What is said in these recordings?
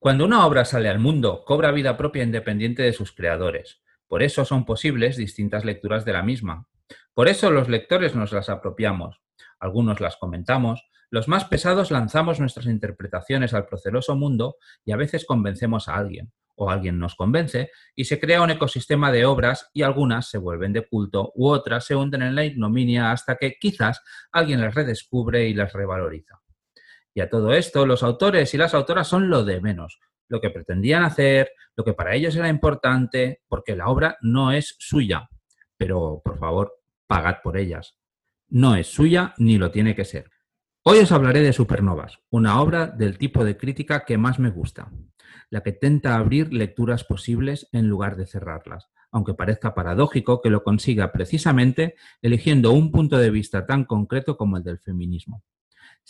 Cuando una obra sale al mundo, cobra vida propia independiente de sus creadores. Por eso son posibles distintas lecturas de la misma. Por eso los lectores nos las apropiamos. Algunos las comentamos, los más pesados lanzamos nuestras interpretaciones al proceloso mundo y a veces convencemos a alguien, o alguien nos convence, y se crea un ecosistema de obras y algunas se vuelven de culto u otras se hunden en la ignominia hasta que quizás alguien las redescubre y las revaloriza. Y a todo esto, los autores y las autoras son lo de menos, lo que pretendían hacer, lo que para ellos era importante, porque la obra no es suya. Pero, por favor, pagad por ellas. No es suya ni lo tiene que ser. Hoy os hablaré de Supernovas, una obra del tipo de crítica que más me gusta, la que tenta abrir lecturas posibles en lugar de cerrarlas, aunque parezca paradójico que lo consiga precisamente eligiendo un punto de vista tan concreto como el del feminismo.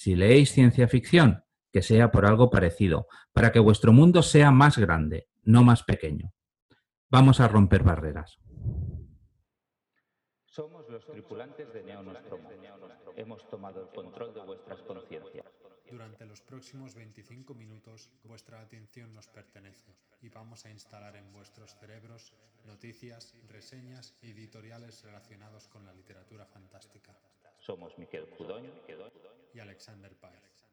Si leéis ciencia ficción, que sea por algo parecido, para que vuestro mundo sea más grande, no más pequeño. Vamos a romper barreras. Somos los tripulantes de Neo Hemos tomado el control de vuestras conciencias. Durante los próximos 25 minutos, vuestra atención nos pertenece y vamos a instalar en vuestros cerebros noticias, reseñas y editoriales relacionados con la literatura fantástica. Somos Miquel Cudoño y Alexander Paez.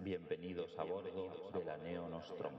Bienvenidos a bordo de la Neo Nostromo.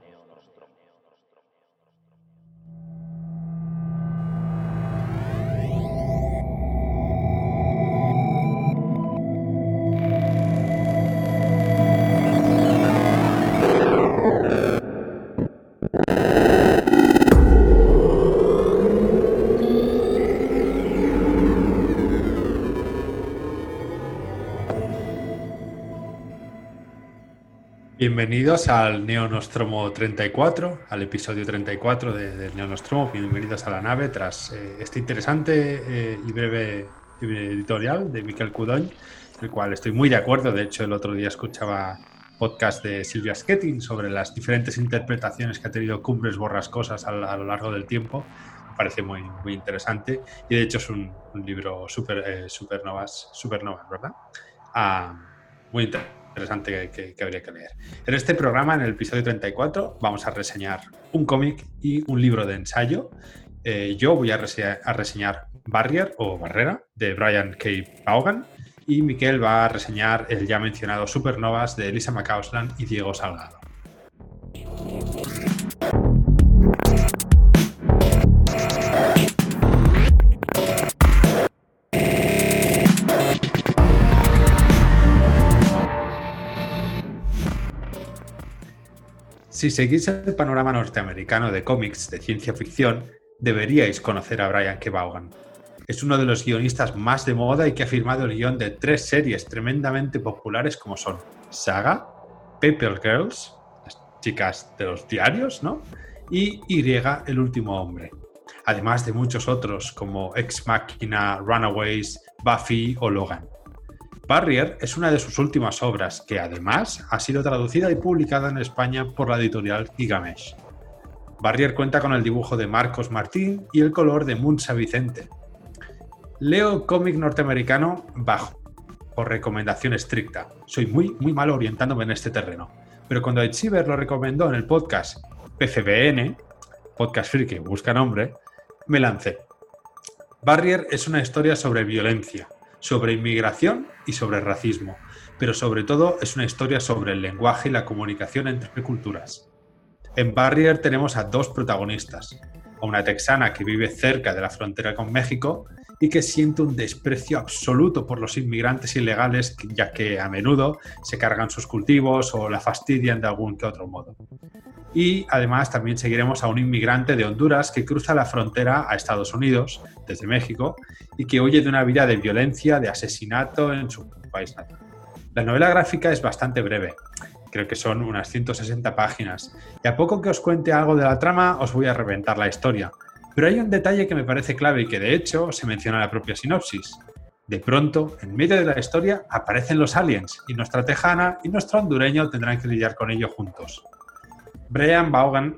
Bienvenidos al Neonostromo 34, al episodio 34 del de Neonostromo. Bienvenidos a la nave tras eh, este interesante eh, y breve editorial de Miquel Cudoñ, el cual estoy muy de acuerdo. De hecho, el otro día escuchaba podcast de Silvia Sketting sobre las diferentes interpretaciones que ha tenido Cumbres Borrascosas a, a lo largo del tiempo. Me parece muy, muy interesante y de hecho es un, libro super, eh, supernovas, supernovas, ¿verdad? Ah, muy interesante interesante que, habría que leer. En este programa, en el episodio 34, vamos a reseñar un cómic y un libro de ensayo. Eh, yo voy a, reseñar Barrier o Barrera de Brian K. Vaughan y Miquel va a reseñar el ya mencionado Supernovas de Elisa McCausland y Diego Salgado. Si seguís el panorama norteamericano de cómics de ciencia ficción, deberíais conocer a Brian K. Vaughan. Es uno de los guionistas más de moda y que ha firmado el guion de tres series tremendamente populares como son Saga, Paper Girls, las chicas de los diarios, ¿no? Y Y, el último hombre. Además de muchos otros como Ex Machina, Runaways, Buffy o Logan. Barrier es una de sus últimas obras, que además ha sido traducida y publicada en España por la editorial Gigamesh. Barrier cuenta con el dibujo de Marcos Martín y el color de Munsa Vicente. Leo cómic norteamericano bajo, por recomendación estricta. Soy muy, muy malo orientándome en este terreno. Pero cuando Echiver lo recomendó en el podcast PCBN, Podcast Free que busca nombre, me lancé. Barrier es una historia sobre violencia, sobre inmigración y sobre racismo, pero sobre todo es una historia sobre el lenguaje y la comunicación entre culturas. En Barrier tenemos a dos protagonistas, a una texana que vive cerca de la frontera con México y que siente un desprecio absoluto por los inmigrantes ilegales, ya que a menudo se cargan sus cultivos o la fastidian de algún que otro modo. Y además también seguiremos a un inmigrante de Honduras que cruza la frontera a Estados Unidos desde México y que huye de una vida de violencia, de asesinato en su país natal. La novela gráfica es bastante breve, creo que son unas 160 páginas, y a poco que os cuente algo de la trama os voy a reventar la historia. Pero hay un detalle que me parece clave y que de hecho se menciona en la propia sinopsis. De pronto, en medio de la historia, aparecen los aliens y nuestra tejana y nuestro hondureño tendrán que lidiar con ello juntos. Brian Vaughan,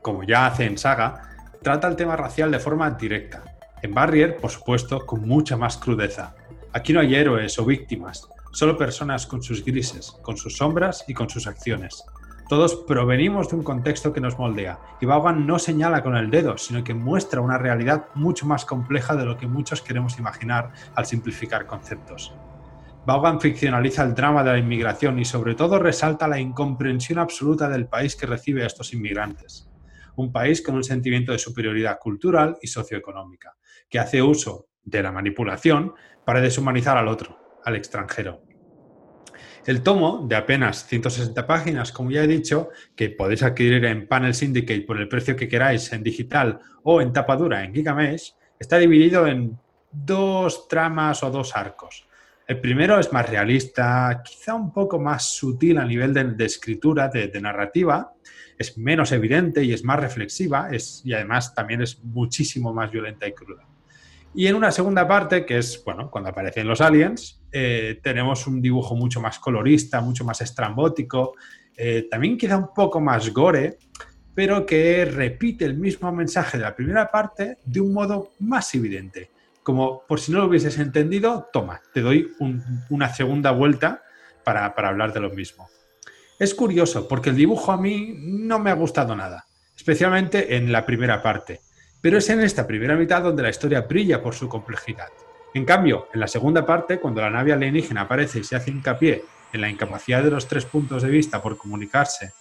como ya hace en Saga, trata el tema racial de forma directa. En Barrier, por supuesto, con mucha más crudeza. Aquí no hay héroes o víctimas, solo personas con sus grises, con sus sombras y con sus acciones. Todos provenimos de un contexto que nos moldea, y Vaughan no señala con el dedo, sino que muestra una realidad mucho más compleja de lo que muchos queremos imaginar al simplificar conceptos. Vaughan ficcionaliza el drama de la inmigración y sobre todo resalta la incomprensión absoluta del país que recibe a estos inmigrantes. Un país con un sentimiento de superioridad cultural y socioeconómica, que hace uso de la manipulación para deshumanizar al otro, al extranjero. El tomo, de apenas 160 páginas, como ya he dicho, que podéis adquirir en Panel Syndicate por el precio que queráis en digital o en tapadura en Gigamesh, está dividido en dos tramas o dos arcos. El primero es más realista, quizá un poco más sutil a nivel de, escritura, de, narrativa, es menos evidente y es más reflexiva y además también es muchísimo más violenta y cruda. Y en una segunda parte, que es, bueno, cuando aparecen los aliens, eh, tenemos un dibujo mucho más colorista, mucho más estrambótico, eh, también queda un poco más gore, pero que repite el mismo mensaje de la primera parte de un modo más evidente. Como por si no lo hubieses entendido, toma, te doy una segunda vuelta para, hablar de lo mismo. Es curioso porque el dibujo a mí no me ha gustado nada, especialmente en la primera parte, pero es en esta primera mitad donde la historia brilla por su complejidad. En cambio, en la segunda parte, cuando la nave alienígena aparece y se hace hincapié en la incapacidad de los tres puntos de vista por comunicarse,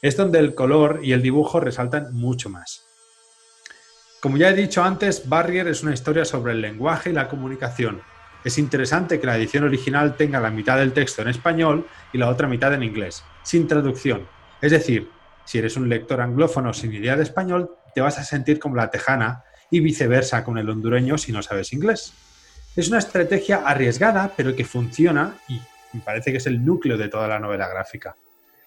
es donde el color y el dibujo resaltan mucho más. Como ya he dicho antes, Barrier es una historia sobre el lenguaje y la comunicación. Es interesante que la edición original tenga la mitad del texto en español y la otra mitad en inglés, sin traducción. Es decir, si eres un lector anglófono sin idea de español, te vas a sentir como la tejana y viceversa con el hondureño si no sabes inglés. Es una estrategia arriesgada, pero que funciona y me parece que es el núcleo de toda la novela gráfica.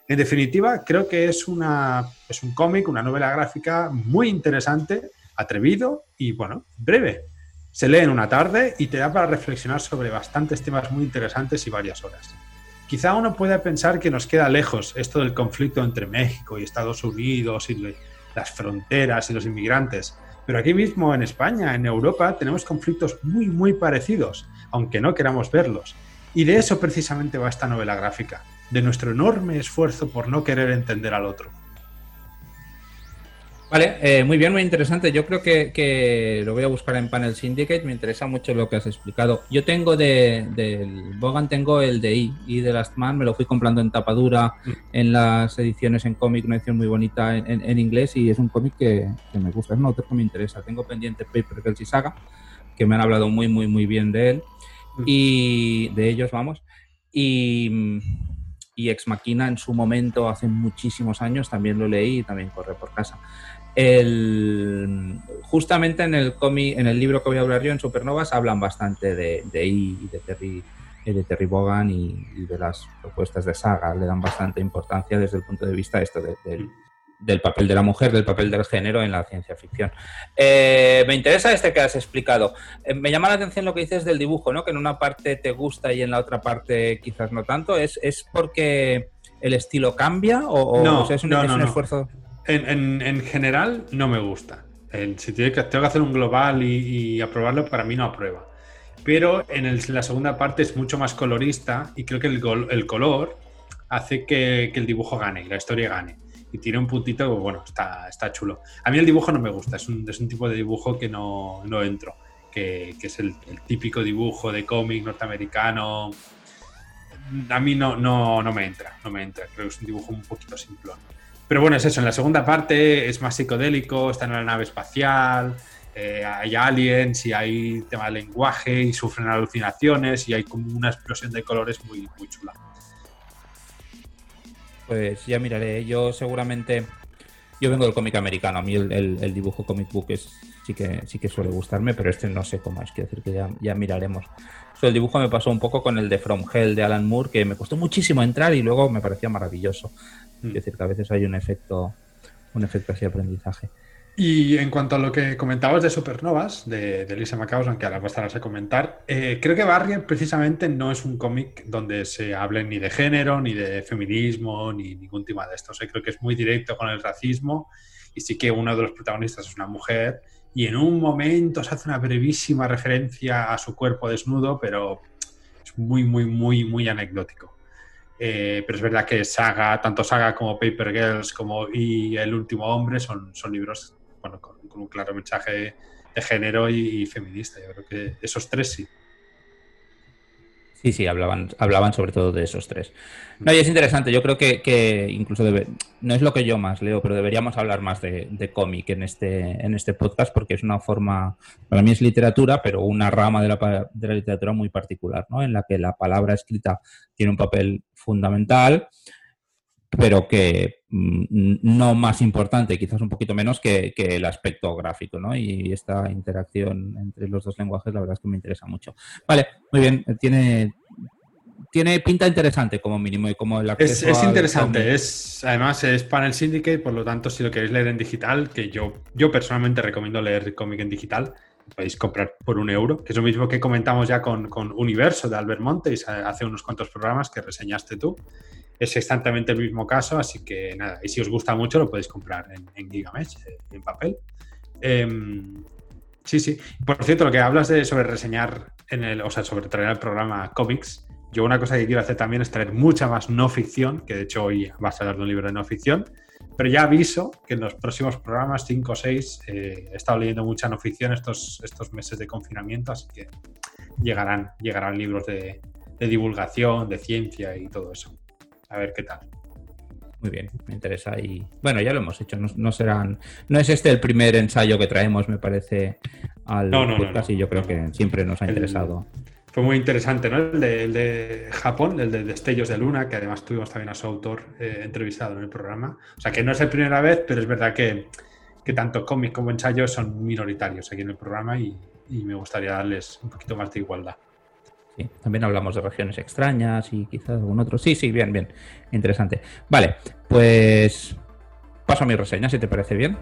En definitiva, creo que es, una, es un cómic, una novela gráfica muy interesante, atrevido y, bueno, breve. Se lee en una tarde y te da para reflexionar sobre bastantes temas muy interesantes y varias horas. Quizá uno pueda pensar que nos queda lejos esto del conflicto entre México y Estados Unidos y las fronteras y los inmigrantes, pero aquí mismo en España, en Europa, tenemos conflictos muy, muy parecidos, aunque no queramos verlos. Y de eso precisamente va esta novela gráfica, de nuestro enorme esfuerzo por no querer entender al otro. Vale, eh, muy bien, muy interesante. Yo creo que, lo voy a buscar en Panel Syndicate. Me interesa mucho lo que has explicado. Yo tengo de, del Bogan, tengo el de I, y de Last Man. Me lo fui comprando en tapadura mm. en las ediciones en cómic, una edición muy bonita en, inglés. Y es un cómic que, me gusta, es un autor que me interesa. Tengo pendiente Paper Girls y Saga, que me han hablado muy, muy, muy bien de él. Mm. Y de ellos, vamos. Y y Ex Machina en su momento, hace muchísimos años, también lo leí y también corre por casa. El, justamente en el cómic, en el libro que voy a hablar yo, en Supernovas, hablan bastante de, de I y de Terry, de Terry Bogan y, de las propuestas de saga. Le dan bastante importancia desde el punto de vista esto del papel de la mujer, del papel del género en la ciencia ficción. Eh, me interesa este que has explicado. Eh, me llama la atención lo que dices del dibujo, ¿no? Que en una parte te gusta y en la otra parte quizás no tanto. ¿Es, es porque el estilo cambia o, no, es un, es un esfuerzo? En, general no me gusta. si tengo que, hacer un global y, aprobarlo, para mí no aprueba. Pero en, la segunda parte es mucho más colorista y creo que el, color hace que, el dibujo gane, la historia gane. Y tiene un puntito, bueno, está, está chulo. A mí el dibujo no me gusta, es un, tipo de dibujo que no, entro, que, es el, típico dibujo de cómic norteamericano. A mí no, no, no me entra, no me entra. Creo que es un dibujo un poquito simplón. Pero bueno, es eso, en la segunda parte es más psicodélico, está en la nave espacial, eh, hay aliens y hay tema de lenguaje y sufren alucinaciones y hay como una explosión de colores muy, muy chula. Pues ya miraré, yo seguramente, yo vengo del cómic americano, a mí el, dibujo comic book es, sí, que, sí que suele gustarme, pero este no sé cómo es, quiero decir que ya, ya miraremos. el dibujo me pasó un poco con el de From Hell de Alan Moore, que me costó muchísimo entrar y luego me parecía maravilloso. Es mm. decir, que a veces hay un efecto, un efecto así de aprendizaje. Y en cuanto a lo que comentabas de Supernovas, de, de Lisa McCaus, aunque ahora pasarás a comentar, eh, creo que Barrier precisamente no es un cómic donde se hable ni de género, ni de feminismo, ni ningún tema de esto. creo que es muy directo con el racismo y sí que uno de los protagonistas es una mujer y en un momento se hace una brevísima referencia a su cuerpo desnudo, pero es muy, muy, muy, muy anecdótico. Eh, pero es verdad que Saga, tanto Saga como Paper Girls como y El último hombre son, son libros bueno, con, un claro mensaje de género y, feminista. Yo creo que esos tres sí. Sí, sí, hablaban, hablaban sobre todo de esos tres. No, y es interesante, yo creo que, incluso debe, no es lo que yo más leo, pero deberíamos hablar más de, cómic en este, en este podcast porque es una forma, para mí es literatura, pero una rama de la, de la literatura muy particular, ¿no? En la que la palabra escrita tiene un papel fundamental pero que mm, no más importante, quizás un poquito menos que, el aspecto gráfico, ¿no? Y esta interacción entre los dos lenguajes, la verdad es que me interesa mucho. Vale, muy bien, tiene, tiene pinta interesante como mínimo y como el acceso Es, es interesante, es, además es Panel Syndicate, por lo tanto, si lo queréis leer en digital, que yo, yo personalmente recomiendo leer cómic en digital, podéis comprar por un euro, que es lo mismo que comentamos ya con, con Universo de Albert Montes hace unos cuantos programas que reseñaste tú es exactamente el mismo caso, así que nada, y si os gusta mucho lo podéis comprar en, en Gigamesh, eh, en papel. Em, sí, sí. Por cierto, lo que hablas de sobre reseñar en el, o sea, sobre traer al programa cómics, yo una cosa que quiero hacer también es traer mucha más no ficción, que de hecho hoy vas a dar un libro de no ficción, pero ya aviso que en los próximos programas, 5 o 6, eh, he estado leyendo mucha no ficción estos, estos meses de confinamiento, así que llegarán, llegarán libros de divulgación, de ciencia y todo eso a ver qué tal. Muy bien, me interesa y bueno, ya lo hemos hecho, no, serán, no es este el primer ensayo que traemos, me parece, al podcast y yo creo que siempre nos ha interesado. fue muy interesante, ¿no? El de, Japón, el de Destellos de Luna, que además tuvimos también a su autor eh, entrevistado en el programa. O sea que no es la primera vez, pero es verdad que, tanto cómic como ensayo son minoritarios aquí en el programa y me gustaría darles un poquito más de igualdad también hablamos de regiones extrañas y quizás algún otro. Sí, sí, bien, bien. Interesante. Vale, pues paso a mi reseña, si te parece bien.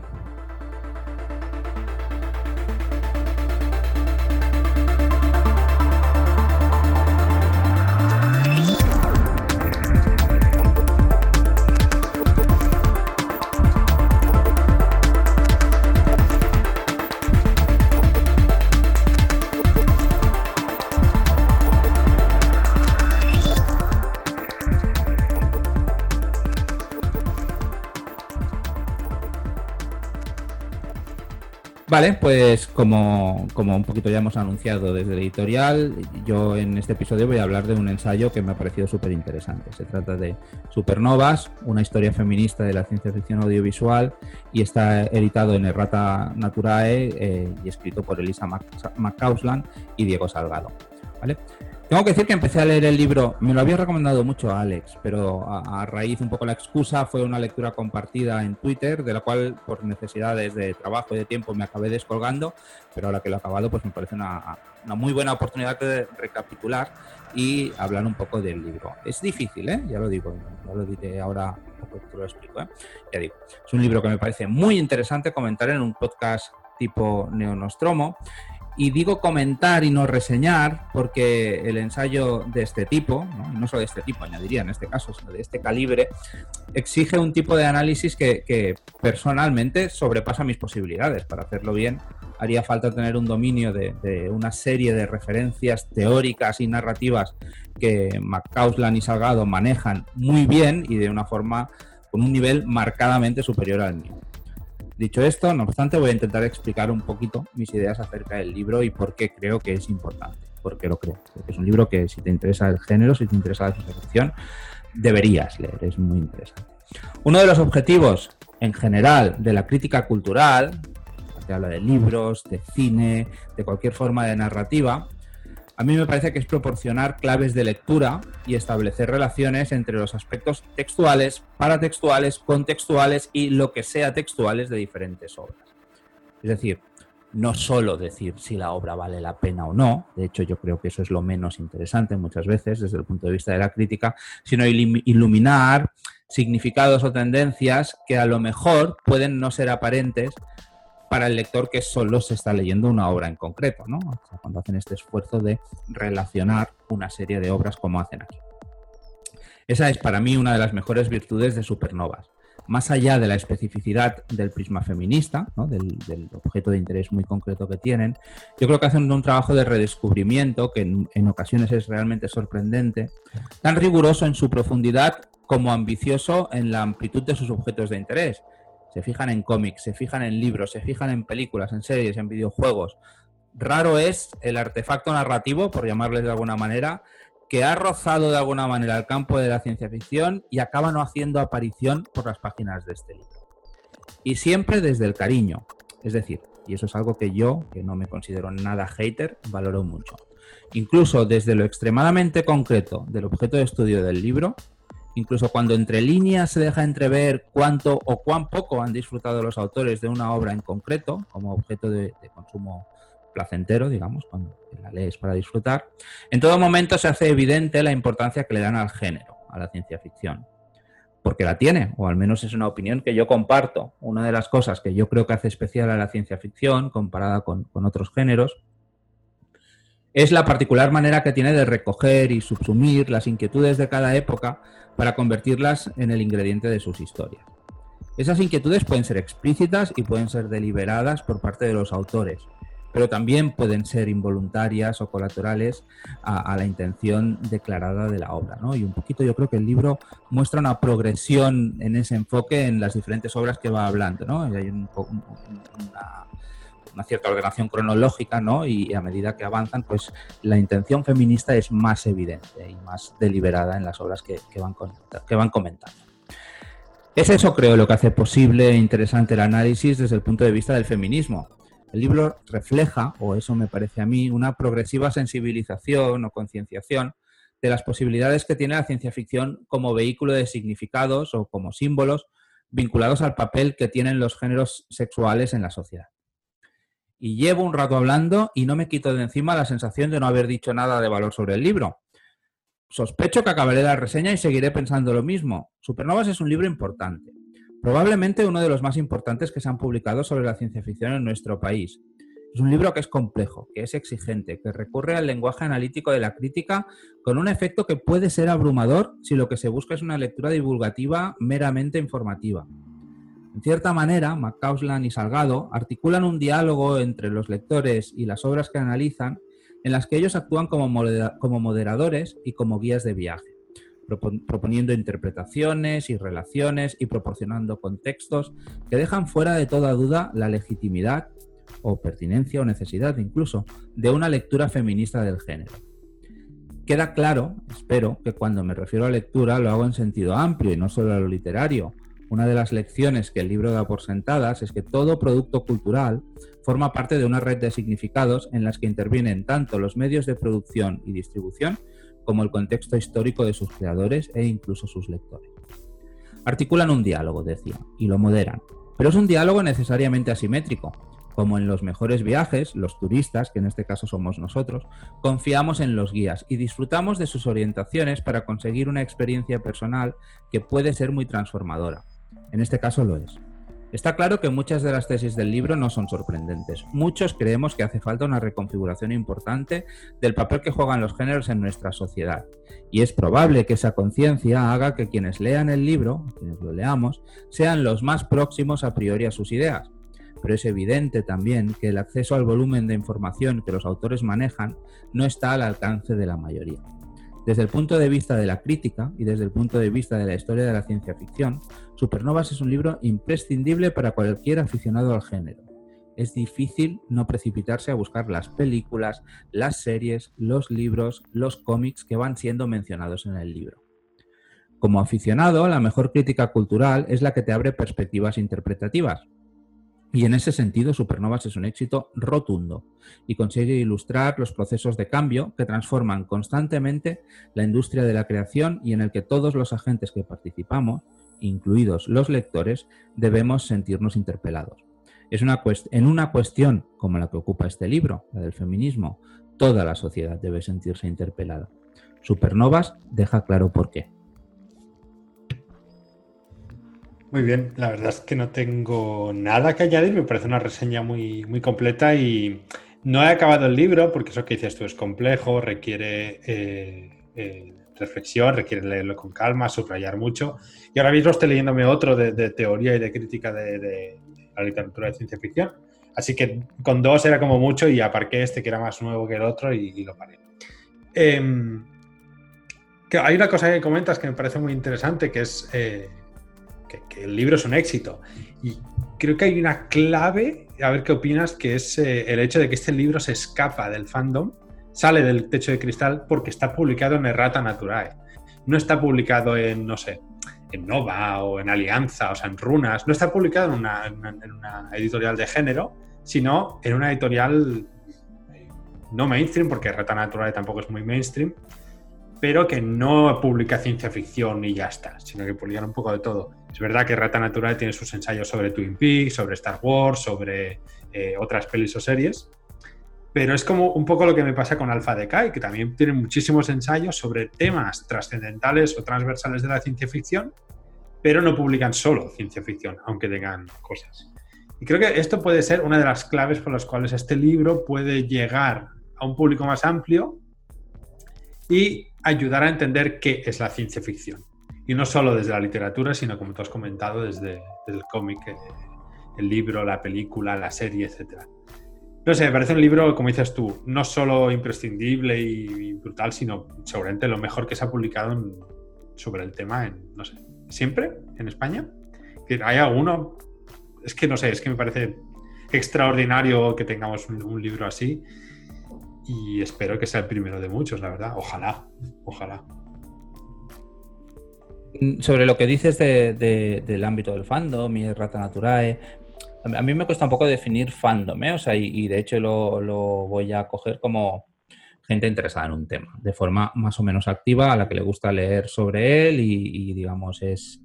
Vale, pues como, un poquito ya hemos anunciado desde el editorial, yo en este episodio voy a hablar de un ensayo que me ha parecido súper interesante. Se trata de Supernovas, una historia feminista de la ciencia ficción audiovisual y está editado en Errata Naturae eh, y escrito por Elisa McCausland y Diego Salgado. ¿vale? Tengo que decir que empecé a leer el libro, me lo había recomendado mucho a Alex, pero a, raíz un poco la excusa fue una lectura compartida en Twitter, de la cual por necesidades de trabajo y de tiempo me acabé descolgando, pero ahora que lo he acabado pues me parece una, muy buena oportunidad de recapitular y hablar un poco del libro. Es difícil, ¿eh? ya lo digo, ya lo diré ahora, te lo explico. ¿eh? Ya digo, es un libro que me parece muy interesante comentar en un podcast tipo Neonostromo y digo comentar y no reseñar porque el ensayo de este tipo, ¿no? solo de este tipo, añadiría en este caso, sino de este calibre, exige un tipo de análisis que, personalmente sobrepasa mis posibilidades. Para hacerlo bien haría falta tener un dominio de, una serie de referencias teóricas y narrativas que McCausland y Salgado manejan muy bien y de una forma con un nivel marcadamente superior al mío. Dicho esto, no obstante, voy a intentar explicar un poquito mis ideas acerca del libro y por qué creo que es importante. Porque lo creo. Es un libro que si te interesa el género, si te interesa la ciencia deberías leer. Es muy interesante. Uno de los objetivos en general de la crítica cultural, que habla de libros, de cine, de cualquier forma de narrativa, a mí me parece que es proporcionar claves de lectura y establecer relaciones entre los aspectos textuales, paratextuales, contextuales y lo que sea textuales de diferentes obras. Es decir, no solo decir si la obra vale la pena o no, de hecho yo creo que eso es lo menos interesante muchas veces desde el punto de vista de la crítica, sino iluminar significados o tendencias que a lo mejor pueden no ser aparentes para el lector que solo se está leyendo una obra en concreto, ¿no? cuando hacen este esfuerzo de relacionar una serie de obras como hacen aquí. Esa es para mí una de las mejores virtudes de Supernovas. más allá de la especificidad del prisma feminista, del, objeto de interés muy concreto que tienen, yo creo que hacen un trabajo de redescubrimiento que en, ocasiones es realmente sorprendente, tan riguroso en su profundidad como ambicioso en la amplitud de sus objetos de interés. Se fijan en cómics, se fijan en libros, se fijan en películas, en series, en videojuegos. Raro es el artefacto narrativo, por llamarles de alguna manera, que ha rozado de alguna manera el campo de la ciencia ficción y acaba no haciendo aparición por las páginas de este libro. Y siempre desde el cariño. Es decir, y eso es algo que yo, que no me considero nada hater, valoro mucho. Incluso desde lo extremadamente concreto del objeto de estudio del libro, incluso cuando entre líneas se deja entrever cuánto o cuán poco han disfrutado los autores de una obra en concreto, como objeto de, consumo placentero, digamos, cuando la lees para disfrutar, en todo momento se hace evidente la importancia que le dan al género, a la ciencia ficción. Porque la tiene, o al menos es una opinión que yo comparto. Una de las cosas que yo creo que hace especial a la ciencia ficción, comparada con otros géneros, es la particular manera que tiene de recoger y subsumir las inquietudes de cada época para convertirlas en el ingrediente de sus historias. Esas inquietudes pueden ser explícitas y pueden ser deliberadas por parte de los autores, pero también pueden ser involuntarias o colaterales a, la intención declarada de la obra. ¿no? Y un poquito yo creo que el libro muestra una progresión en ese enfoque en las diferentes obras que va hablando. ¿no? hay una, cierta ordenación cronológica ¿no? y a medida que avanzan, pues la intención feminista es más evidente y más deliberada en las obras que, van, que van comentando. Es eso, creo, lo que hace posible e interesante el análisis desde el punto de vista del feminismo el libro refleja, o eso me parece a mí, una progresiva sensibilización o concienciación de las posibilidades que tiene la ciencia ficción como vehículo de significados o como símbolos vinculados al papel que tienen los géneros sexuales en la sociedad. Y llevo un rato hablando y no me quito de encima la sensación de no haber dicho nada de valor sobre el libro. Sospecho que acabaré la reseña y seguiré pensando lo mismo. Supernovas es un libro importante Probablemente uno de los más importantes que se han publicado sobre la ciencia ficción en nuestro país. Es un libro que es complejo, que es exigente, que recurre al lenguaje analítico de la crítica con un efecto que puede ser abrumador si lo que se busca es una lectura divulgativa meramente informativa. En cierta manera, McCausland y Salgado articulan un diálogo entre los lectores y las obras que analizan en las que ellos actúan como moderadores y como guías de viaje proponiendo interpretaciones y relaciones y proporcionando contextos que dejan fuera de toda duda la legitimidad o pertinencia o necesidad incluso de una lectura feminista del género. Queda claro, espero, que cuando me refiero a lectura lo hago en sentido amplio y no solo a lo literario. Una de las lecciones que el libro da por sentadas es que todo producto cultural forma parte de una red de significados en las que intervienen tanto los medios de producción y distribución como el contexto histórico de sus creadores e incluso sus lectores. Articulan un diálogo, decía, y lo moderan, pero es un diálogo necesariamente asimétrico. Como en los mejores viajes, los turistas, que en este caso somos nosotros, confiamos en los guías y disfrutamos de sus orientaciones para conseguir una experiencia personal que puede ser muy transformadora. En este caso lo es. Está claro que muchas de las tesis del libro no son sorprendentes. Muchos creemos que hace falta una reconfiguración importante del papel que juegan los géneros en nuestra sociedad. Y es probable que esa conciencia haga que quienes lean el libro, quienes lo leamos, sean los más próximos a priori a sus ideas. Pero es evidente también que el acceso al volumen de información que los autores manejan no está al alcance de la mayoría. Desde el punto de vista de la crítica y desde el punto de vista de la historia de la ciencia ficción, Supernovas es un libro imprescindible para cualquier aficionado al género. Es difícil no precipitarse a buscar las películas, las series, los libros, los cómics que van siendo mencionados en el libro. Como aficionado, la mejor crítica cultural es la que te abre perspectivas interpretativas, y en ese sentido, Supernovas es un éxito rotundo y consigue ilustrar los procesos de cambio que transforman constantemente la industria de la creación y en el que todos los agentes que participamos, incluidos los lectores, debemos sentirnos interpelados. Es una en una cuestión como la que ocupa este libro, la del feminismo, toda la sociedad debe sentirse interpelada. Supernovas deja claro por qué. Muy bien, la verdad es que no tengo nada que añadir, me parece una reseña muy, muy completa y no he acabado el libro porque eso que dices tú es complejo, requiere eh, eh, reflexión, requiere leerlo con calma, subrayar mucho. Y ahora mismo estoy leyéndome otro de, teoría y de crítica de, la literatura de ciencia ficción. Así que con dos era como mucho y aparqué este que era más nuevo que el otro y, lo paré. Em, hay una cosa que comentas que me parece muy interesante, que es eh, que, el libro es un éxito. Y creo que hay una clave, a ver qué opinas, que es eh, el hecho de que este libro se escapa del fandom, sale del techo de cristal porque está publicado en Errata Naturae. No está publicado en, no sé, en Nova o en Alianza, o sea, en Runas. No está publicado en una, editorial de género, sino en una editorial no mainstream, porque Errata Naturae tampoco es muy mainstream, pero que no publica ciencia ficción y ya está, sino que publica un poco de todo. Es verdad que Rata Natural tiene sus ensayos sobre Twin Peaks, sobre Star Wars, sobre eh, otras pelis o series, pero es como un poco lo que me pasa con Alpha Decay, que también tiene muchísimos ensayos sobre temas trascendentales o transversales de la ciencia ficción, pero no publican solo ciencia ficción, aunque tengan cosas. Y creo que esto puede ser una de las claves por las cuales este libro puede llegar a un público más amplio y ayudar a entender qué es la ciencia ficción. Y no solo desde la literatura, sino como tú has comentado, desde, el cómic, eh, el libro, la película, la serie, etc. No sé, me parece un libro, como dices tú, no solo imprescindible y brutal, sino seguramente lo mejor que se ha publicado sobre el tema en, no sé, siempre en España. ¿Hay alguno? Es que no sé, es que me parece extraordinario que tengamos un libro así y espero que sea el primero de muchos, la verdad. Ojalá, ojalá. Mm, sobre lo que dices del ámbito del fandom y Rata Naturae, a mí me cuesta un poco definir fandom, ¿eh? O sea, y, de hecho lo, voy a coger como gente interesada en un tema, de forma más o menos activa, a la que le gusta leer sobre él y, digamos, es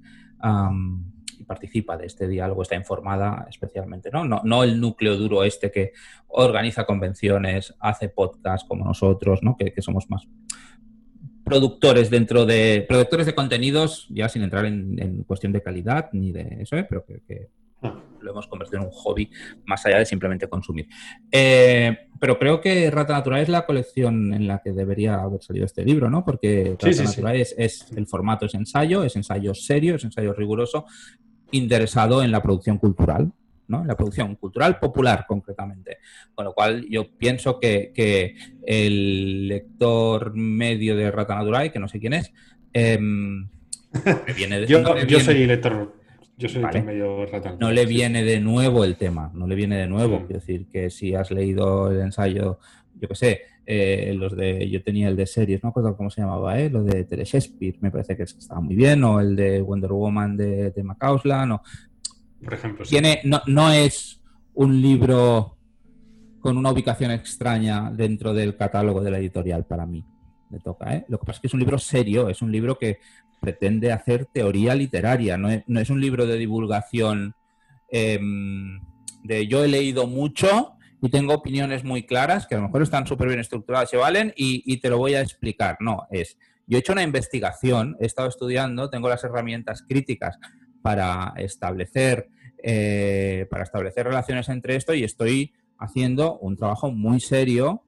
participa de este diálogo, está informada especialmente, ¿no? ¿no? No el núcleo duro este que organiza convenciones, hace podcast como nosotros, ¿no? Que, somos más productores dentro de productores de contenidos, ya sin entrar en, cuestión de calidad ni de eso, ¿eh? pero que, ah. lo hemos convertido en un hobby más allá de simplemente consumir. Eh, pero creo que Rata Natural es la colección en la que debería haber salido este libro, ¿no? Porque Rata Natural Es, es, el formato es ensayo, es ensayo serio, es ensayo riguroso, interesado en la producción cultural, ¿no? En la producción cultural popular, concretamente. Con lo cual, yo pienso que, el lector medio de Rata Natural, que no sé quién es, em, viene de, yo, soy lector. Yo soy medio Rata No le viene de nuevo el tema, no le viene de nuevo. Quiero decir que si has leído el ensayo, yo qué sé, eh, los de, yo tenía el de series, no me acuerdo cómo se llamaba, ¿eh? lo de Tere Shakespeare, me parece que estaba muy bien, o el de Wonder Woman de, de Macauslan, o... Tiene, no, no es un libro con una ubicación extraña dentro del catálogo de la editorial para mí. Me toca, ¿eh? Lo que pasa es que es un libro serio, es un libro que pretende hacer teoría literaria, no es, no es un libro de divulgación em, de yo he leído mucho y tengo opiniones muy claras que a lo mejor están súper bien estructuradas y valen y, te lo voy a explicar. No, es, yo he hecho una investigación, he estado estudiando, tengo las herramientas críticas para establecer, eh, para establecer relaciones entre esto y estoy haciendo un trabajo muy serio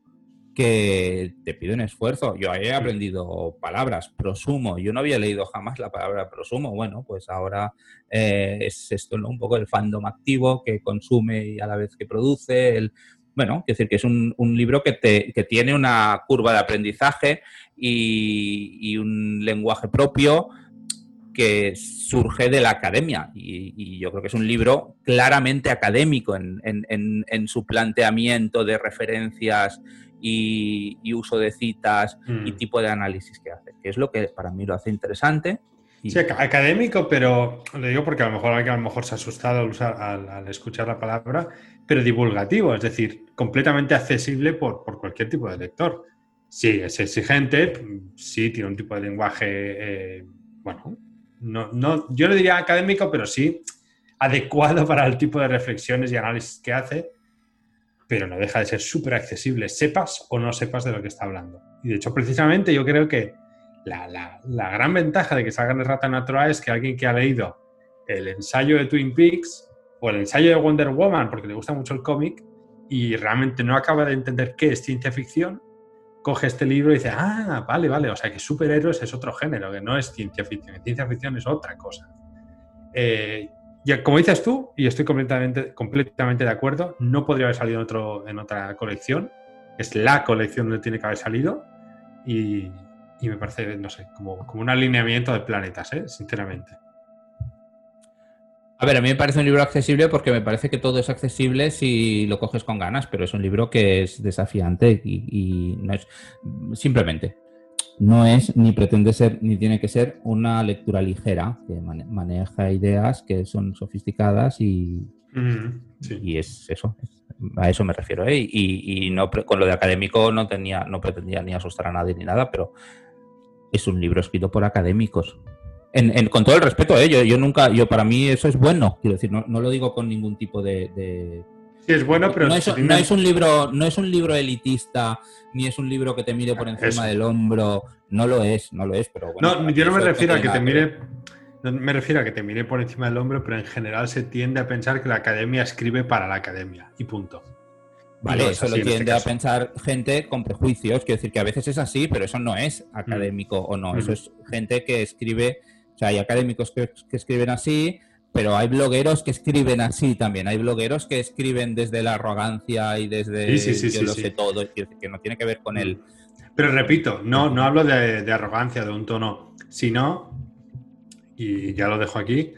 que te pide un esfuerzo. Yo he aprendido palabras, prosumo. Yo no había leído jamás la palabra prosumo. Bueno, pues ahora eh, es esto ¿no? un poco el fandom activo que consume y a la vez que produce. El, bueno, quiero decir que es un, libro que, te, que, tiene una curva de aprendizaje y, un lenguaje propio que surge de la academia. Y, yo creo que es un libro claramente académico en, en su planteamiento de referencias y, uso de citas y mm. tipo de análisis que hace, que es lo que para mí lo hace interesante. Sí, académico, pero lo digo porque a lo mejor alguien a lo mejor se ha asustado al, usar, al, escuchar la palabra, pero divulgativo, es decir, completamente accesible por, por, cualquier tipo de lector. Sí, es exigente, sí, tiene un tipo de lenguaje, eh, bueno, no, no, yo no diría académico, pero sí adecuado para el tipo de reflexiones y análisis que hace pero no deja de ser súper accesible, sepas o no sepas de lo que está hablando. Y de hecho, precisamente yo creo que la, gran ventaja de que salga en Rata Natural es que alguien que ha leído el ensayo de Twin Peaks o el ensayo de Wonder Woman, porque le gusta mucho el cómic, y realmente no acaba de entender qué es ciencia ficción, coge este libro y dice, ah, vale, vale, o sea que superhéroes es otro género, que no es ciencia ficción, ciencia ficción es otra cosa. Eh, ya, como dices tú, y estoy completamente, completamente de acuerdo, no podría haber salido en, otro, en otra colección, es la colección donde tiene que haber salido y, me parece, no sé, como, como un alineamiento de planetas, ¿eh? sinceramente. A ver, a mí me parece un libro accesible porque me parece que todo es accesible si lo coges con ganas, pero es un libro que es desafiante y, no es simplemente no es ni pretende ser ni tiene que ser una lectura ligera que maneja ideas que son sofisticadas y, y es eso. A eso me refiero. ¿eh? Y, no con lo de académico no tenía no pretendía ni asustar a nadie ni nada, pero es un libro escrito por académicos con todo el respeto, ¿eh? yo, nunca, yo para mí eso es bueno, quiero decir, no, lo digo con ningún tipo de, Sí, es bueno, pero no es, un libro, no es un libro elitista, ni es un libro que te mire por encima del hombro, no lo es, no lo es, pero bueno. No, yo no me refiero a que te mire, no me refiero a que te mire por encima del hombro, pero en general se tiende a pensar que la academia escribe para la academia y punto. Vale, eso lo este tiende a pensar gente con prejuicios, quiero decir que a veces es así, pero eso no es académico o no, eso es gente que escribe o sea, hay académicos que, escriben así, pero hay blogueros que escriben así también. Hay blogueros que escriben desde la arrogancia y desde yo lo sé todo, que no tiene que ver con él. Pero repito, no, no hablo de, arrogancia, de un tono, sino, y ya lo dejo aquí,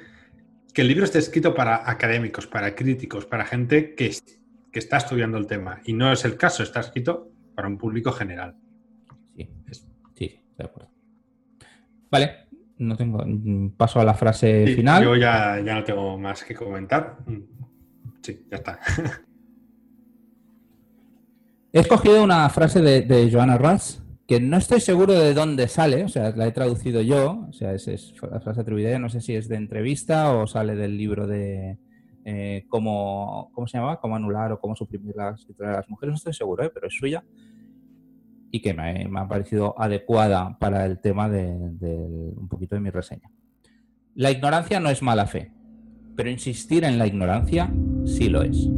que el libro esté escrito para académicos, para críticos, para gente que, que está estudiando el tema. Y no es el caso, está escrito para un público general. Sí, sí, de acuerdo. Vale, no tengo. Mm, paso a la frase final. Yo ya, ya no tengo más que comentar. Mm, sí, ya está. He escogido una frase de, Joanna Russ que no estoy seguro de dónde sale, o sea, la he traducido yo, o sea, es, la frase atribuida, no sé si es de entrevista o sale del libro de eh, cómo, ¿cómo se llama? Cómo anular o cómo suprimir la escritura de las mujeres, no estoy seguro, ¿eh? pero es suya y que me, ha parecido adecuada para el tema de, un poquito de mi reseña. La ignorancia no es mala fe, pero insistir en la ignorancia sí lo es.